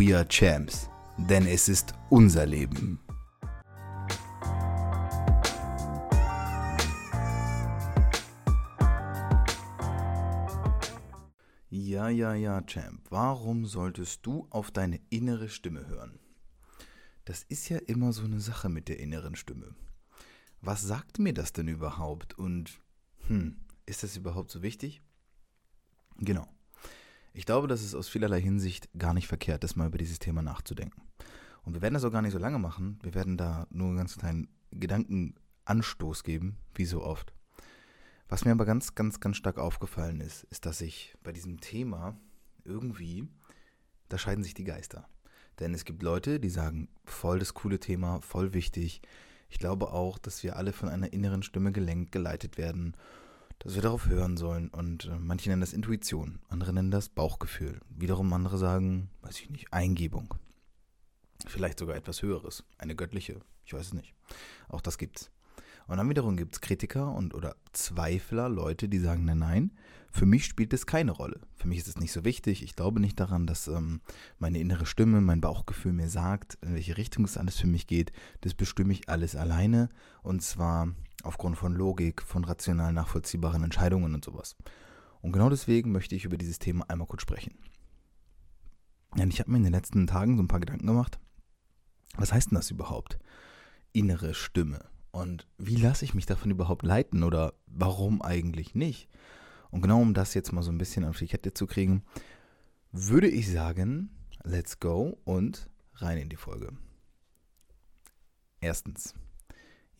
We are Champs, denn es ist unser Leben. Ja, ja, ja, Champ, warum solltest du auf deine innere Stimme hören? Das ist ja immer so eine Sache mit der inneren Stimme was sagt mir das denn überhaupt? Und hm, ist das überhaupt so wichtig? Genau. Ich glaube, dass es aus vielerlei Hinsicht gar nicht verkehrt ist, mal über dieses Thema nachzudenken. Und wir werden das auch gar nicht so lange machen. Wir werden da nur einen ganz kleinen Gedankenanstoß geben, wie so oft. Was mir aber ganz, ganz, ganz stark aufgefallen ist, ist, dass ich bei diesem Thema irgendwie, da scheiden sich die Geister. Denn es gibt Leute, die sagen, voll das coole Thema, voll wichtig. Ich glaube auch, dass wir alle von einer inneren Stimme gelenkt, geleitet werden, dass wir darauf hören sollen. Und äh, manche nennen das Intuition, andere nennen das Bauchgefühl. Wiederum andere sagen, weiß ich nicht, Eingebung. Vielleicht sogar etwas Höheres, eine göttliche, ich weiß es nicht. Auch das gibt's. Und dann wiederum gibt es Kritiker und oder Zweifler, Leute, die sagen, nein, nein, für mich spielt es keine Rolle. Für mich ist es nicht so wichtig. Ich glaube nicht daran, dass ähm, meine innere Stimme, mein Bauchgefühl mir sagt, in welche Richtung es alles für mich geht. Das bestimme ich alles alleine. Und zwar aufgrund von Logik, von rational nachvollziehbaren Entscheidungen und sowas. Und genau deswegen möchte ich über dieses Thema einmal kurz sprechen. Ja, ich habe mir in den letzten Tagen so ein paar Gedanken gemacht. Was heißt denn das überhaupt? Innere Stimme. Und wie lasse ich mich davon überhaupt leiten oder warum eigentlich nicht? Und genau um das jetzt mal so ein bisschen auf die Kette zu kriegen, würde ich sagen, let's go und rein in die Folge. Erstens,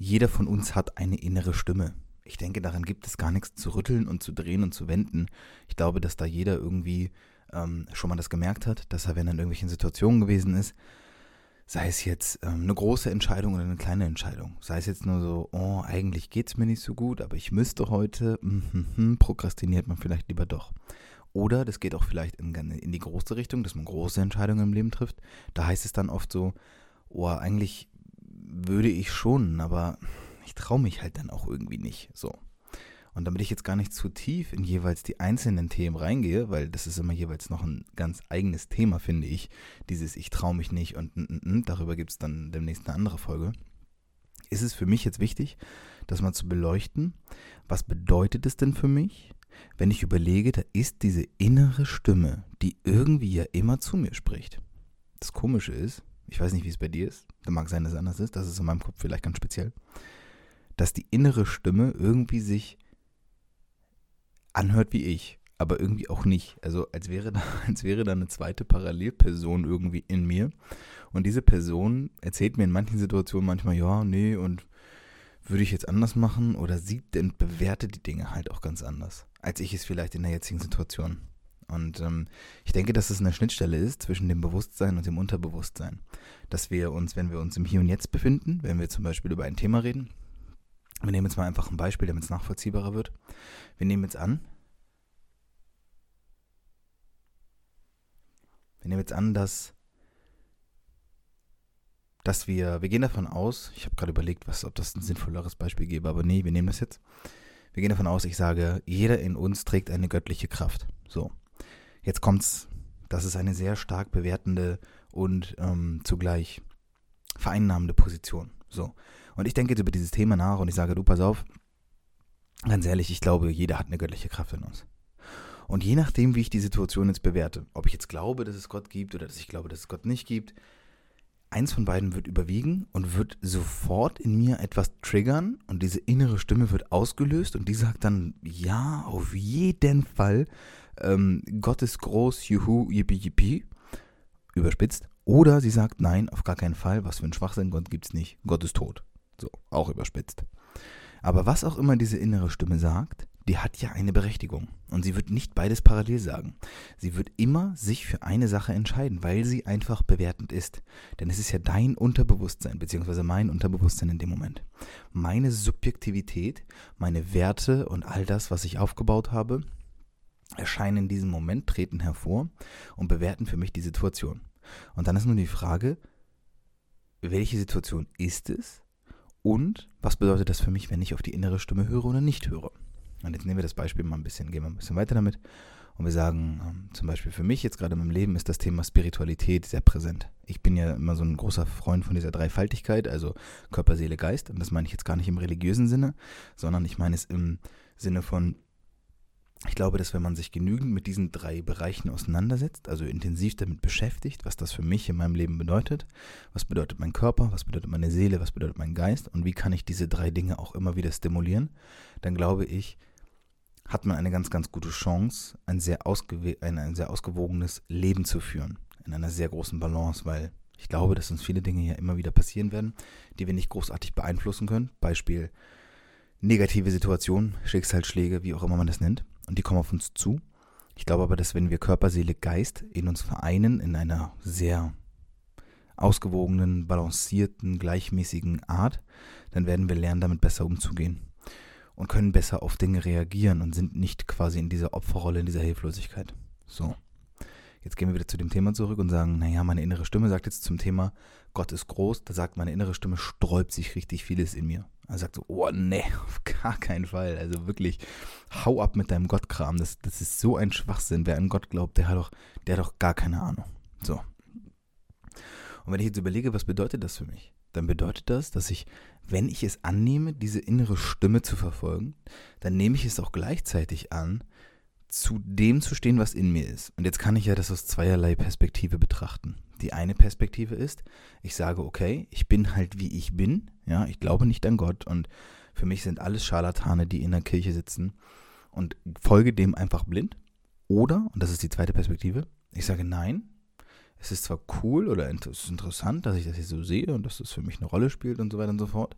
jeder von uns hat eine innere Stimme. Ich denke, daran gibt es gar nichts zu rütteln und zu drehen und zu wenden. Ich glaube, dass da jeder irgendwie ähm, schon mal das gemerkt hat, dass er, wenn er in irgendwelchen Situationen gewesen ist, sei es jetzt ähm, eine große Entscheidung oder eine kleine Entscheidung, sei es jetzt nur so, oh, eigentlich geht es mir nicht so gut, aber ich müsste heute, mm, mm, mm, prokrastiniert man vielleicht lieber doch. Oder das geht auch vielleicht in, in die große Richtung, dass man große Entscheidungen im Leben trifft. Da heißt es dann oft so, oh, eigentlich würde ich schon, aber ich traue mich halt dann auch irgendwie nicht. So. Und damit ich jetzt gar nicht zu tief in jeweils die einzelnen Themen reingehe, weil das ist immer jeweils noch ein ganz eigenes Thema, finde ich, dieses Ich traue mich nicht und n -n -n, darüber gibt es dann demnächst eine andere Folge, ist es für mich jetzt wichtig, das mal zu beleuchten. Was bedeutet es denn für mich, wenn ich überlege, da ist diese innere Stimme, die irgendwie ja immer zu mir spricht. Das Komische ist, ich weiß nicht, wie es bei dir ist, da mag sein, dass es anders ist, das ist in meinem Kopf vielleicht ganz speziell, dass die innere Stimme irgendwie sich anhört wie ich, aber irgendwie auch nicht. Also als wäre da, als wäre da eine zweite Parallelperson irgendwie in mir. Und diese Person erzählt mir in manchen Situationen manchmal, ja, nee, und würde ich jetzt anders machen oder sieht und bewertet die Dinge halt auch ganz anders, als ich es vielleicht in der jetzigen Situation. Und ähm, ich denke, dass es eine Schnittstelle ist zwischen dem Bewusstsein und dem Unterbewusstsein. Dass wir uns, wenn wir uns im Hier und Jetzt befinden, wenn wir zum Beispiel über ein Thema reden, wir nehmen jetzt mal einfach ein Beispiel, damit es nachvollziehbarer wird. Wir nehmen jetzt an, wir nehmen jetzt an, dass, dass wir, wir gehen davon aus, ich habe gerade überlegt, was, ob das ein sinnvolleres Beispiel gäbe, aber nee, wir nehmen das jetzt. Wir gehen davon aus, ich sage, jeder in uns trägt eine göttliche Kraft. So, jetzt kommt's, das ist eine sehr stark bewertende und ähm, zugleich vereinnahmende Position. So, und ich denke jetzt über dieses Thema nach und ich sage, du, pass auf, ganz ehrlich, ich glaube, jeder hat eine göttliche Kraft in uns. Und je nachdem, wie ich die Situation jetzt bewerte, ob ich jetzt glaube, dass es Gott gibt oder dass ich glaube, dass es Gott nicht gibt, eins von beiden wird überwiegen und wird sofort in mir etwas triggern und diese innere Stimme wird ausgelöst und die sagt dann, ja, auf jeden Fall, ähm, Gott ist groß, juhu, yippie, yippie, überspitzt. Oder sie sagt, nein, auf gar keinen Fall, was für ein Schwachsinn, Gott gibt's nicht, Gott ist tot. So, auch überspitzt. Aber was auch immer diese innere Stimme sagt, die hat ja eine Berechtigung. Und sie wird nicht beides parallel sagen. Sie wird immer sich für eine Sache entscheiden, weil sie einfach bewertend ist. Denn es ist ja dein Unterbewusstsein, beziehungsweise mein Unterbewusstsein in dem Moment. Meine Subjektivität, meine Werte und all das, was ich aufgebaut habe, erscheinen in diesem Moment, treten hervor und bewerten für mich die Situation. Und dann ist nun die Frage, welche Situation ist es und was bedeutet das für mich, wenn ich auf die innere Stimme höre oder nicht höre? Und jetzt nehmen wir das Beispiel mal ein bisschen, gehen wir ein bisschen weiter damit. Und wir sagen, ähm, zum Beispiel für mich jetzt gerade in meinem Leben ist das Thema Spiritualität sehr präsent. Ich bin ja immer so ein großer Freund von dieser Dreifaltigkeit, also Körper, Seele, Geist. Und das meine ich jetzt gar nicht im religiösen Sinne, sondern ich meine es im Sinne von, ich glaube, dass wenn man sich genügend mit diesen drei Bereichen auseinandersetzt, also intensiv damit beschäftigt, was das für mich in meinem Leben bedeutet, was bedeutet mein Körper, was bedeutet meine Seele, was bedeutet mein Geist und wie kann ich diese drei Dinge auch immer wieder stimulieren, dann glaube ich, hat man eine ganz, ganz gute Chance, ein sehr, ein, ein sehr ausgewogenes Leben zu führen. In einer sehr großen Balance, weil ich glaube, dass uns viele Dinge ja immer wieder passieren werden, die wir nicht großartig beeinflussen können. Beispiel negative Situationen, Schicksalsschläge, wie auch immer man das nennt. Und die kommen auf uns zu. Ich glaube aber, dass wenn wir Körper, Seele, Geist in uns vereinen, in einer sehr ausgewogenen, balancierten, gleichmäßigen Art, dann werden wir lernen, damit besser umzugehen und können besser auf Dinge reagieren und sind nicht quasi in dieser Opferrolle, in dieser Hilflosigkeit. So. Jetzt gehen wir wieder zu dem Thema zurück und sagen, naja, meine innere Stimme sagt jetzt zum Thema, Gott ist groß, da sagt meine innere Stimme, sträubt sich richtig vieles in mir. Er sagt so, oh nee, auf gar keinen Fall. Also wirklich, hau ab mit deinem Gottkram. Das, das ist so ein Schwachsinn. Wer an Gott glaubt, der hat doch, der hat doch gar keine Ahnung. So. Und wenn ich jetzt überlege, was bedeutet das für mich? Dann bedeutet das, dass ich wenn ich es annehme, diese innere Stimme zu verfolgen, dann nehme ich es auch gleichzeitig an, zu dem zu stehen, was in mir ist. Und jetzt kann ich ja das aus zweierlei Perspektive betrachten. Die eine Perspektive ist, ich sage, okay, ich bin halt wie ich bin, ja, ich glaube nicht an Gott und für mich sind alles Scharlatane, die in der Kirche sitzen und folge dem einfach blind. Oder, und das ist die zweite Perspektive, ich sage, nein, es ist zwar cool oder es ist interessant, dass ich das jetzt so sehe und dass das für mich eine Rolle spielt und so weiter und so fort,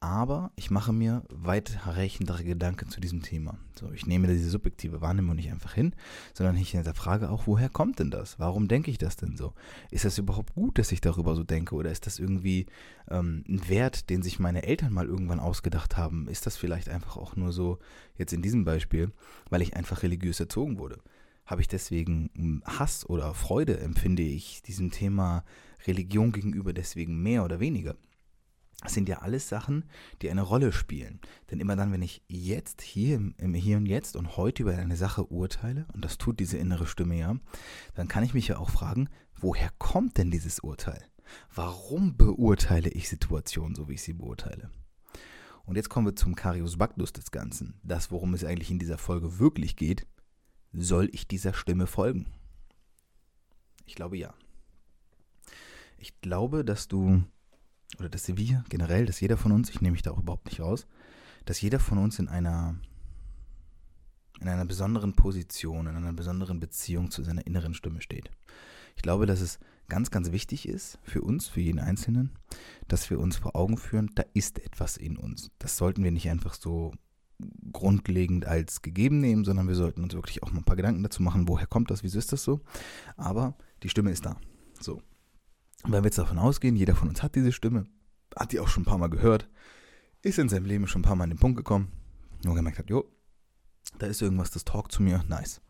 aber ich mache mir weitreichendere Gedanken zu diesem Thema. So, ich nehme diese subjektive Wahrnehmung nicht einfach hin, sondern ich hinterfrage auch, woher kommt denn das? Warum denke ich das denn so? Ist das überhaupt gut, dass ich darüber so denke? Oder ist das irgendwie ähm, ein Wert, den sich meine Eltern mal irgendwann ausgedacht haben? Ist das vielleicht einfach auch nur so, jetzt in diesem Beispiel, weil ich einfach religiös erzogen wurde? habe ich deswegen hm, Hass oder Freude, empfinde ich diesem Thema Religion gegenüber deswegen mehr oder weniger. Das sind ja alles Sachen, die eine Rolle spielen. Denn immer dann, wenn ich jetzt hier im Hier und Jetzt und heute über eine Sache urteile, und das tut diese innere Stimme ja, dann kann ich mich ja auch fragen, woher kommt denn dieses Urteil? Warum beurteile ich Situationen so, wie ich sie beurteile? Und jetzt kommen wir zum Carius Bactus des Ganzen. Das, worum es eigentlich in dieser Folge wirklich geht, soll ich dieser Stimme folgen? Ich glaube ja. Ich glaube, dass du, oder dass wir generell, dass jeder von uns, ich nehme mich da auch überhaupt nicht raus, dass jeder von uns in einer, in einer besonderen Position, in einer besonderen Beziehung zu seiner inneren Stimme steht. Ich glaube, dass es ganz, ganz wichtig ist für uns, für jeden Einzelnen, dass wir uns vor Augen führen, da ist etwas in uns. Das sollten wir nicht einfach so grundlegend als gegeben nehmen, sondern wir sollten uns wirklich auch mal ein paar Gedanken dazu machen, woher kommt das, wieso ist das so. Aber die Stimme ist da. So. Wenn wir jetzt davon ausgehen, jeder von uns hat diese Stimme, hat die auch schon ein paar Mal gehört, ist in seinem Leben schon ein paar Mal an den Punkt gekommen, wo gemerkt hat, jo, da ist irgendwas, das talkt zu mir, nice.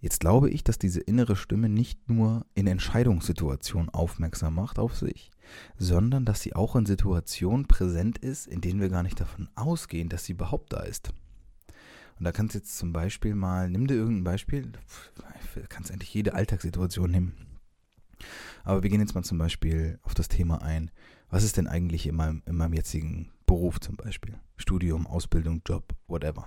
Jetzt glaube ich, dass diese innere Stimme nicht nur in Entscheidungssituationen aufmerksam macht auf sich, sondern dass sie auch in Situationen präsent ist, in denen wir gar nicht davon ausgehen, dass sie überhaupt da ist. Und da kannst du jetzt zum Beispiel mal, nimm dir irgendein Beispiel, kannst eigentlich jede Alltagssituation nehmen. Aber wir gehen jetzt mal zum Beispiel auf das Thema ein, was ist denn eigentlich in meinem, in meinem jetzigen Beruf zum Beispiel? Studium, Ausbildung, Job, whatever.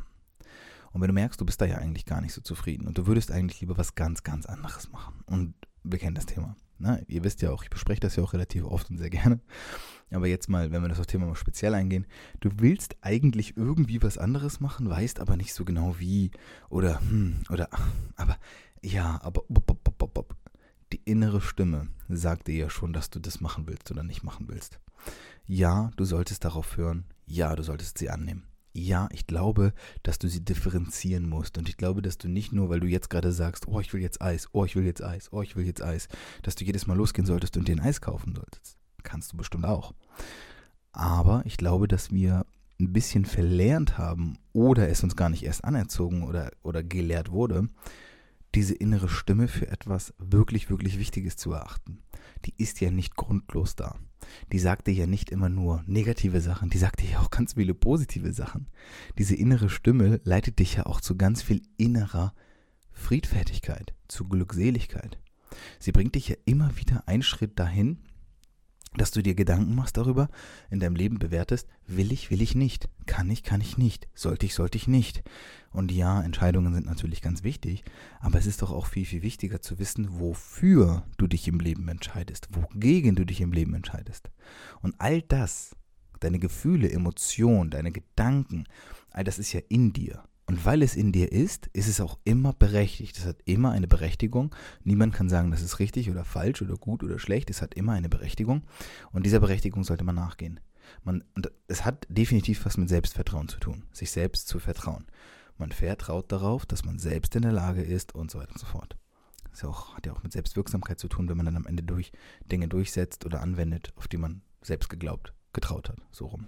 Und wenn du merkst, du bist da ja eigentlich gar nicht so zufrieden und du würdest eigentlich lieber was ganz, ganz anderes machen. Und wir kennen das Thema. Ne? Ihr wisst ja auch, ich bespreche das ja auch relativ oft und sehr gerne. Aber jetzt mal, wenn wir das auf Thema mal speziell eingehen, du willst eigentlich irgendwie was anderes machen, weißt aber nicht so genau wie oder hm, oder aber ja, aber die innere Stimme sagt dir ja schon, dass du das machen willst oder nicht machen willst. Ja, du solltest darauf hören. Ja, du solltest sie annehmen. Ja, ich glaube, dass du sie differenzieren musst. Und ich glaube, dass du nicht nur, weil du jetzt gerade sagst, oh, ich will jetzt Eis, oh, ich will jetzt Eis, oh, ich will jetzt Eis, dass du jedes Mal losgehen solltest und dir ein Eis kaufen solltest. Kannst du bestimmt auch. Aber ich glaube, dass wir ein bisschen verlernt haben oder es uns gar nicht erst anerzogen oder, oder gelehrt wurde, diese innere Stimme für etwas wirklich, wirklich Wichtiges zu erachten. Die ist ja nicht grundlos da. Die sagt dir ja nicht immer nur negative Sachen, die sagt dir ja auch ganz viele positive Sachen. Diese innere Stimme leitet dich ja auch zu ganz viel innerer Friedfertigkeit, zu Glückseligkeit. Sie bringt dich ja immer wieder einen Schritt dahin, dass du dir Gedanken machst darüber, in deinem Leben bewertest, will ich, will ich nicht, kann ich, kann ich nicht, sollte ich, sollte ich nicht. Und ja, Entscheidungen sind natürlich ganz wichtig, aber es ist doch auch viel, viel wichtiger zu wissen, wofür du dich im Leben entscheidest, wogegen du dich im Leben entscheidest. Und all das, deine Gefühle, Emotionen, deine Gedanken, all das ist ja in dir. Und weil es in dir ist, ist es auch immer berechtigt. Es hat immer eine Berechtigung. Niemand kann sagen, das ist richtig oder falsch oder gut oder schlecht. Es hat immer eine Berechtigung. Und dieser Berechtigung sollte man nachgehen. Man, und es hat definitiv was mit Selbstvertrauen zu tun, sich selbst zu vertrauen. Man vertraut darauf, dass man selbst in der Lage ist und so weiter und so fort. Das ja auch, hat ja auch mit Selbstwirksamkeit zu tun, wenn man dann am Ende durch Dinge durchsetzt oder anwendet, auf die man selbst geglaubt, getraut hat. So rum.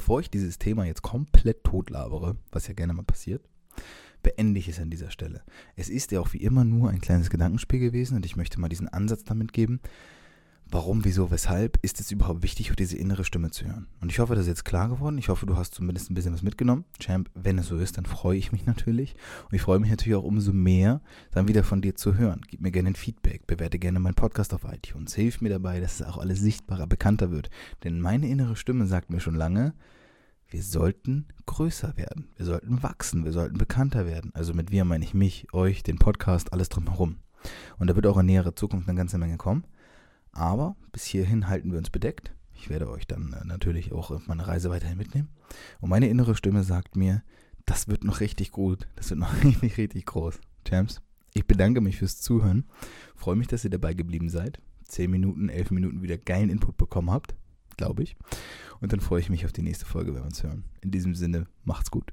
Bevor ich dieses Thema jetzt komplett totlabere, was ja gerne mal passiert, beende ich es an dieser Stelle. Es ist ja auch wie immer nur ein kleines Gedankenspiel gewesen und ich möchte mal diesen Ansatz damit geben, warum, wieso, weshalb ist es überhaupt wichtig, diese innere Stimme zu hören. Und ich hoffe, das ist jetzt klar geworden. Ich hoffe, du hast zumindest ein bisschen was mitgenommen. Champ, wenn es so ist, dann freue ich mich natürlich. Und ich freue mich natürlich auch umso mehr, dann wieder von dir zu hören. Gib mir gerne ein Feedback, bewerte gerne meinen Podcast auf iTunes. Hilf mir dabei, dass es auch alles sichtbarer, bekannter wird. Denn meine innere Stimme sagt mir schon lange, wir sollten größer werden. Wir sollten wachsen. Wir sollten bekannter werden. Also mit wir meine ich mich, euch, den Podcast, alles drumherum. Und da wird auch in näherer Zukunft eine ganze Menge kommen. Aber bis hierhin halten wir uns bedeckt. Ich werde euch dann äh, natürlich auch auf meine Reise weiterhin mitnehmen. Und meine innere Stimme sagt mir, das wird noch richtig gut. Das wird noch richtig, richtig groß. Champs, ich bedanke mich fürs Zuhören. Freue mich, dass ihr dabei geblieben seid. Zehn Minuten, elf Minuten wieder geilen Input bekommen habt, glaube ich. Und dann freue ich mich auf die nächste Folge, wenn wir uns hören. In diesem Sinne, macht's gut.